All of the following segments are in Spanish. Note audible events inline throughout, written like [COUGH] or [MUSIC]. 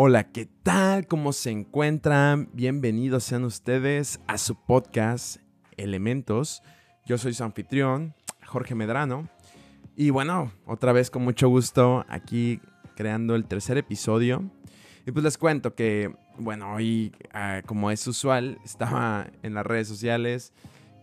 Hola, ¿qué tal? ¿Cómo se encuentran? Bienvenidos sean ustedes a su podcast Elementos. Yo soy su anfitrión, Jorge Medrano. Y bueno, otra vez con mucho gusto aquí creando el tercer episodio. Y pues les cuento que, bueno, hoy, ah, como es usual, [LAUGHS] estaba en las redes sociales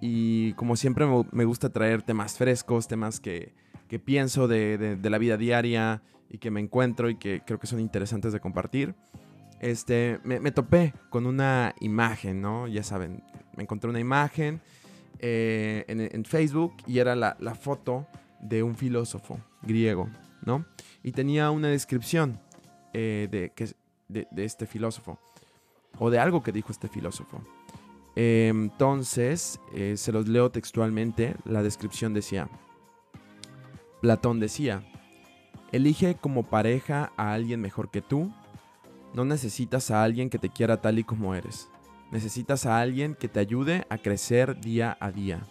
y como siempre me gusta traer temas frescos, temas que, que pienso de, de la vida diaria, y que me encuentro y que creo que son interesantes de compartir. Este, me, topé con una imagen, ¿no? Ya saben, me encontré una imagen eh, en, Facebook y era la, foto de un filósofo griego, ¿no? Y tenía una descripción eh, de, que, de, este filósofo o de algo que dijo este filósofo. entonces, eh, se los leo textualmente, la descripción decía, Platón decía, Elige como pareja a alguien mejor que tú. No necesitas a alguien que te quiera tal y como eres. Necesitas a alguien que te ayude a crecer día a día.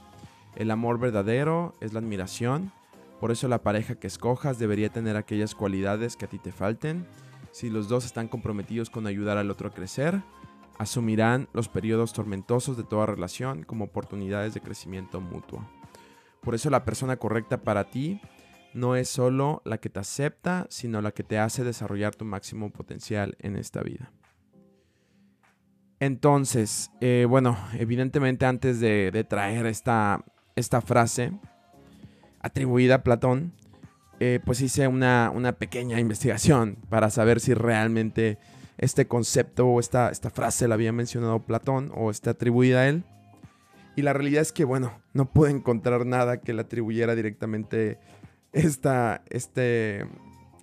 El amor verdadero es la admiración. Por eso la pareja que escojas debería tener aquellas cualidades que a ti te falten. Si los dos están comprometidos con ayudar al otro a crecer, asumirán los periodos tormentosos de toda relación como oportunidades de crecimiento mutuo. Por eso la persona correcta para ti no es solo la que te acepta, sino la que te hace desarrollar tu máximo potencial en esta vida. Entonces, eh, bueno, evidentemente antes de, traer esta, esta, frase atribuida a Platón, eh, pues hice una, pequeña investigación para saber si realmente este concepto o esta, esta frase la había mencionado Platón o está atribuida a él. Y la realidad es que, bueno, no pude encontrar nada que le atribuyera directamente esta, este,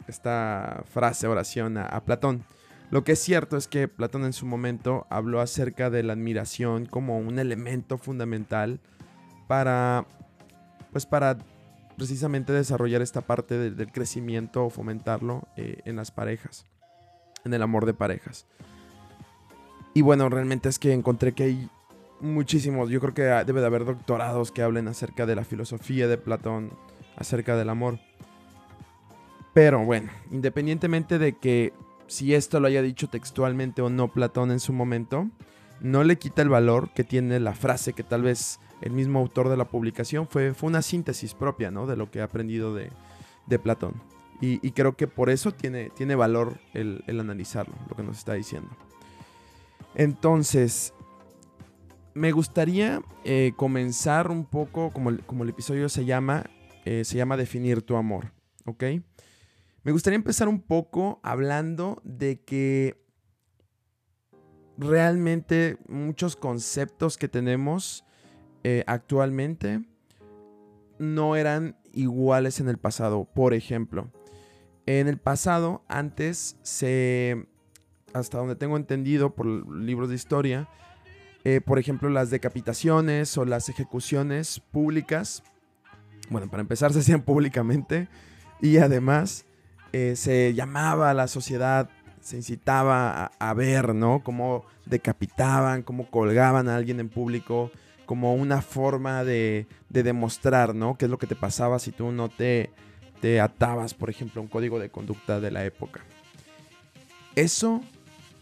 esta frase, oración a, Platón. Lo que es cierto es que Platón en su momento habló acerca de la admiración como un elemento fundamental para, pues para precisamente desarrollar esta parte del crecimiento o fomentarlo eh, en las parejas, en el amor de parejas. Y bueno, realmente es que encontré que hay muchísimos, yo creo que debe de haber doctorados que hablen acerca de la filosofía de Platón, acerca del amor. Pero bueno, independientemente de que si esto lo haya dicho textualmente o no Platón en su momento, no le quita el valor que tiene la frase que tal vez el mismo autor de la publicación fue, fue una síntesis propia ¿no? de lo que ha aprendido de, Platón. Y, creo que por eso tiene, tiene valor el, analizarlo, lo que nos está diciendo. Entonces, me gustaría eh, comenzar un poco, como como el episodio se llama, eh, se llama Definir tu amor, ¿ok? Me gustaría empezar un poco hablando de que realmente muchos conceptos que tenemos eh, actualmente no eran iguales en el pasado. Por ejemplo, en el pasado, antes se, hasta donde tengo entendido por libros de historia, eh, por ejemplo, las decapitaciones o las ejecuciones públicas bueno, para empezar se hacían públicamente y además eh, se llamaba a la sociedad, se incitaba a, ver, ¿no? Cómo decapitaban, cómo colgaban a alguien en público, como una forma de, demostrar, ¿no? ¿Qué es lo que te pasaba si tú no te, atabas, por ejemplo, un código de conducta de la época? Eso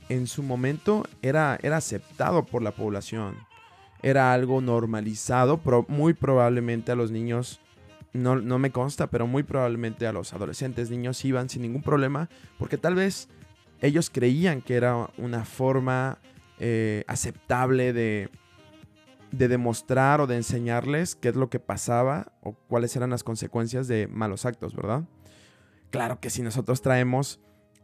en su momento era, era aceptado por la población. Era algo normalizado, muy probablemente a los niños no, me consta, pero muy probablemente a los adolescentes, niños iban sin ningún problema, porque tal vez ellos creían que era una forma eh, aceptable de, de demostrar o de enseñarles qué es lo que pasaba o cuáles eran las consecuencias de malos actos, ¿verdad? Claro que si nosotros traemos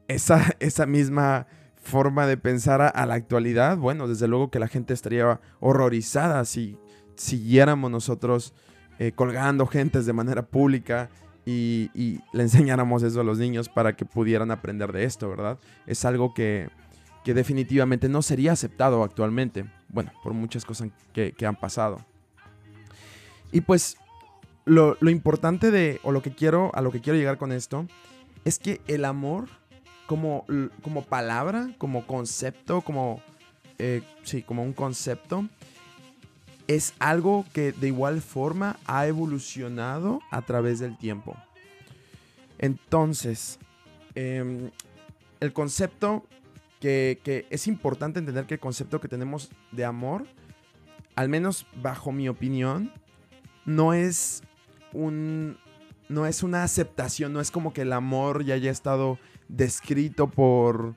esa, [LAUGHS] esa misma forma de pensar a, a, la actualidad, bueno, desde luego que la gente estaría horrorizada si siguiéramos nosotros eh, colgando gentes de manera pública y, le enseñáramos eso a los niños para que pudieran aprender de esto, ¿verdad? Es algo que, definitivamente no sería aceptado actualmente, bueno, por muchas cosas que, han pasado. Y pues lo, importante de, o lo que quiero, a lo que quiero llegar con esto, es que el amor como, como palabra, como concepto, como, eh, sí, como un concepto, es algo que de igual forma ha evolucionado a través del tiempo. Entonces, em, el concepto que, que, es importante entender que el concepto que tenemos de amor, al menos bajo mi opinión, no es un. No es una aceptación, no es como que el amor ya haya estado descrito por.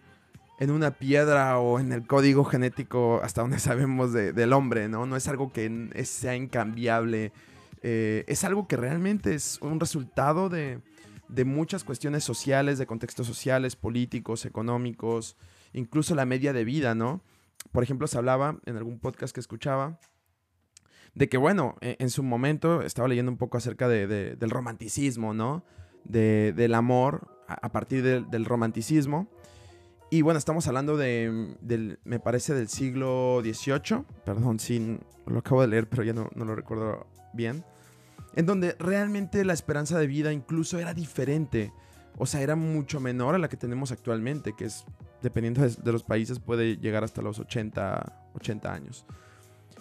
En una piedra o en el código genético hasta donde [LAUGHS] sabemos de, del hombre, ¿no? No es algo que sea incambiable. Eh, es algo que realmente es un resultado de, de muchas cuestiones sociales, de contextos sociales, políticos, económicos, incluso la media de vida, ¿no? Por ejemplo, se hablaba en algún podcast que escuchaba de que, bueno, e, en, su momento estaba leyendo un poco acerca de, del romanticismo, ¿no? De, del amor a, partir del romanticismo. Y bueno, estamos hablando de, me parece, del siglo XVIII. Perdón, sí, lo acabo de leer, pero ya no, no lo recuerdo bien en donde realmente la esperanza de vida incluso era diferente. O sea, era mucho menor a la que tenemos actualmente, que es, dependiendo de, los países, puede llegar hasta los 80, 80 años.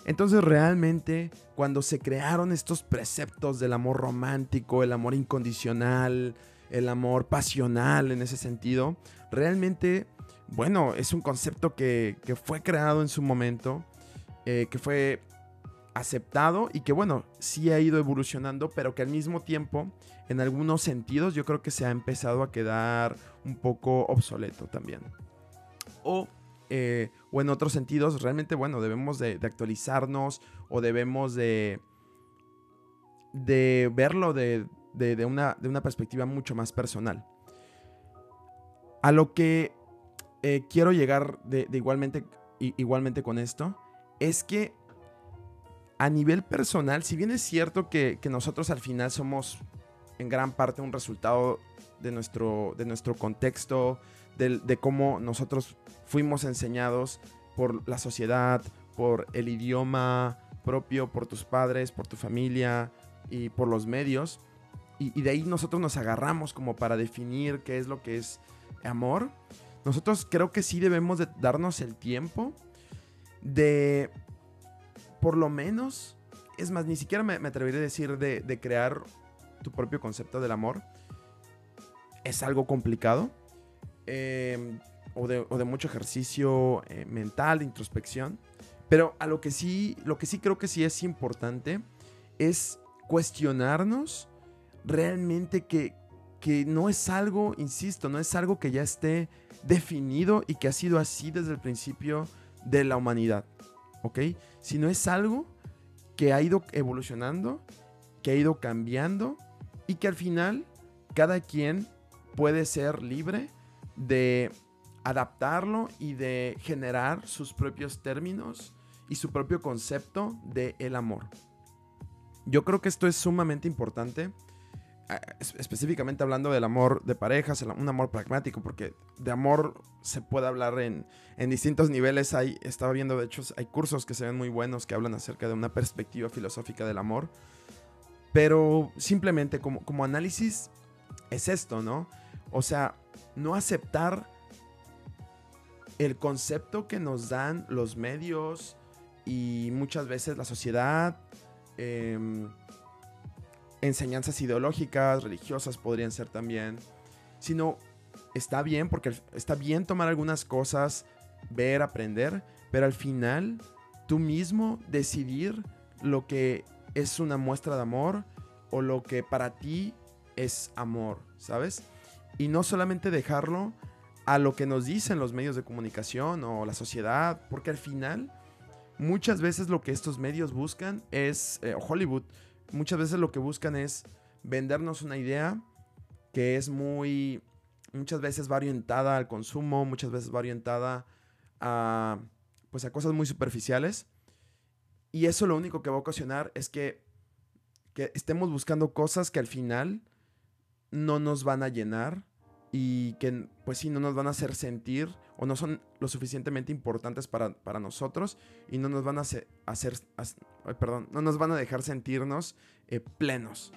Entonces realmente cuando se crearon estos preceptos del amor romántico, el amor incondicional, el amor pasional en ese sentido, realmente, bueno, es un concepto que, fue creado en su momento, eh, que fue aceptado y que bueno, sí ha ido evolucionando, pero que al mismo tiempo, en algunos sentidos, yo creo que se ha empezado a quedar un poco obsoleto también. O, eh, o en otros sentidos, realmente, bueno, debemos de, actualizarnos o debemos de, de verlo de, de, una, de una perspectiva mucho más personal. A lo que eh, quiero llegar de, igualmente, igualmente con esto, es que a nivel personal, si bien es cierto que, nosotros al final somos en gran parte un resultado de nuestro, de nuestro contexto, de, cómo nosotros fuimos enseñados por la sociedad, por el idioma propio, por tus padres, por tu familia y por los medios. Y, y, de ahí nosotros nos agarramos como para definir qué es lo que es amor. Nosotros creo que sí debemos de darnos el tiempo de por lo menos, es más, ni siquiera me, atrevería a decir de, crear tu propio concepto del amor. Es algo complicado. Em, o, de, mucho ejercicio eh, mental, de introspección. Pero a lo que sí, lo que sí creo que sí es importante es cuestionarnos realmente que, que no es algo, insisto, no es algo que ya esté definido y que ha sido así desde el principio de la humanidad. ¿ok? Sino es algo que ha ido evolucionando, que ha ido cambiando y que al final cada quien puede ser libre de adaptarlo y de generar sus propios términos y su propio concepto de el amor. Yo creo que esto es sumamente importante específicamente hablando del amor de parejas, un amor pragmático, porque de amor se puede hablar en, distintos niveles. Hay, estaba viendo, de hecho, hay cursos que se ven muy buenos que hablan acerca de una perspectiva filosófica del amor. Pero simplemente como, como análisis es esto, ¿no? O sea, no aceptar el concepto que nos dan los medios y muchas veces la sociedad. Eh, enseñanzas ideológicas, religiosas podrían ser también, sino está bien porque está bien tomar algunas cosas, ver, aprender, pero al final tú mismo decidir lo que es una muestra de amor o lo que para ti es amor, ¿sabes? Y no solamente dejarlo a lo que nos dicen los medios de comunicación o la sociedad, porque al final muchas veces lo que estos medios buscan es, eh, Hollywood, muchas veces lo que buscan es vendernos una idea que es muy, muchas veces va orientada al consumo, muchas veces va orientada a, pues a cosas muy superficiales. Y eso lo único que va a ocasionar es que, que estemos buscando cosas que al final no nos van a llenar y que pues sí, no nos van a hacer sentir o no son lo suficientemente importantes para, nosotros y no nos van a hacer, perdón, no nos van a dejar sentirnos eh, plenos.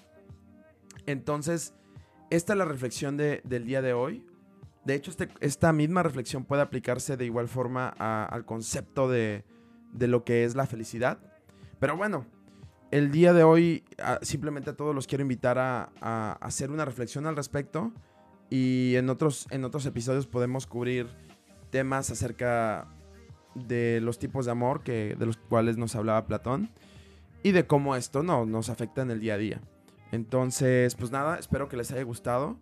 Entonces, esta es la reflexión del día de hoy. De hecho, este, esta misma reflexión puede aplicarse de igual forma al concepto de, lo que es la felicidad. Pero bueno, el día de hoy simplemente a todos los quiero invitar a, a hacer una reflexión al respecto Y en otros, en otros episodios podemos cubrir temas acerca de los tipos de amor que, de los cuales nos hablaba Platón y de cómo esto no, nos afecta en el día a día. Entonces, pues nada, espero que les haya gustado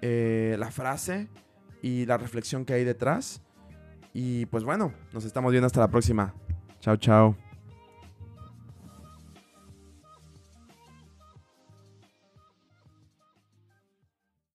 eh, la frase y la reflexión que hay detrás. Y pues bueno, nos estamos viendo hasta la próxima. Chao, chao.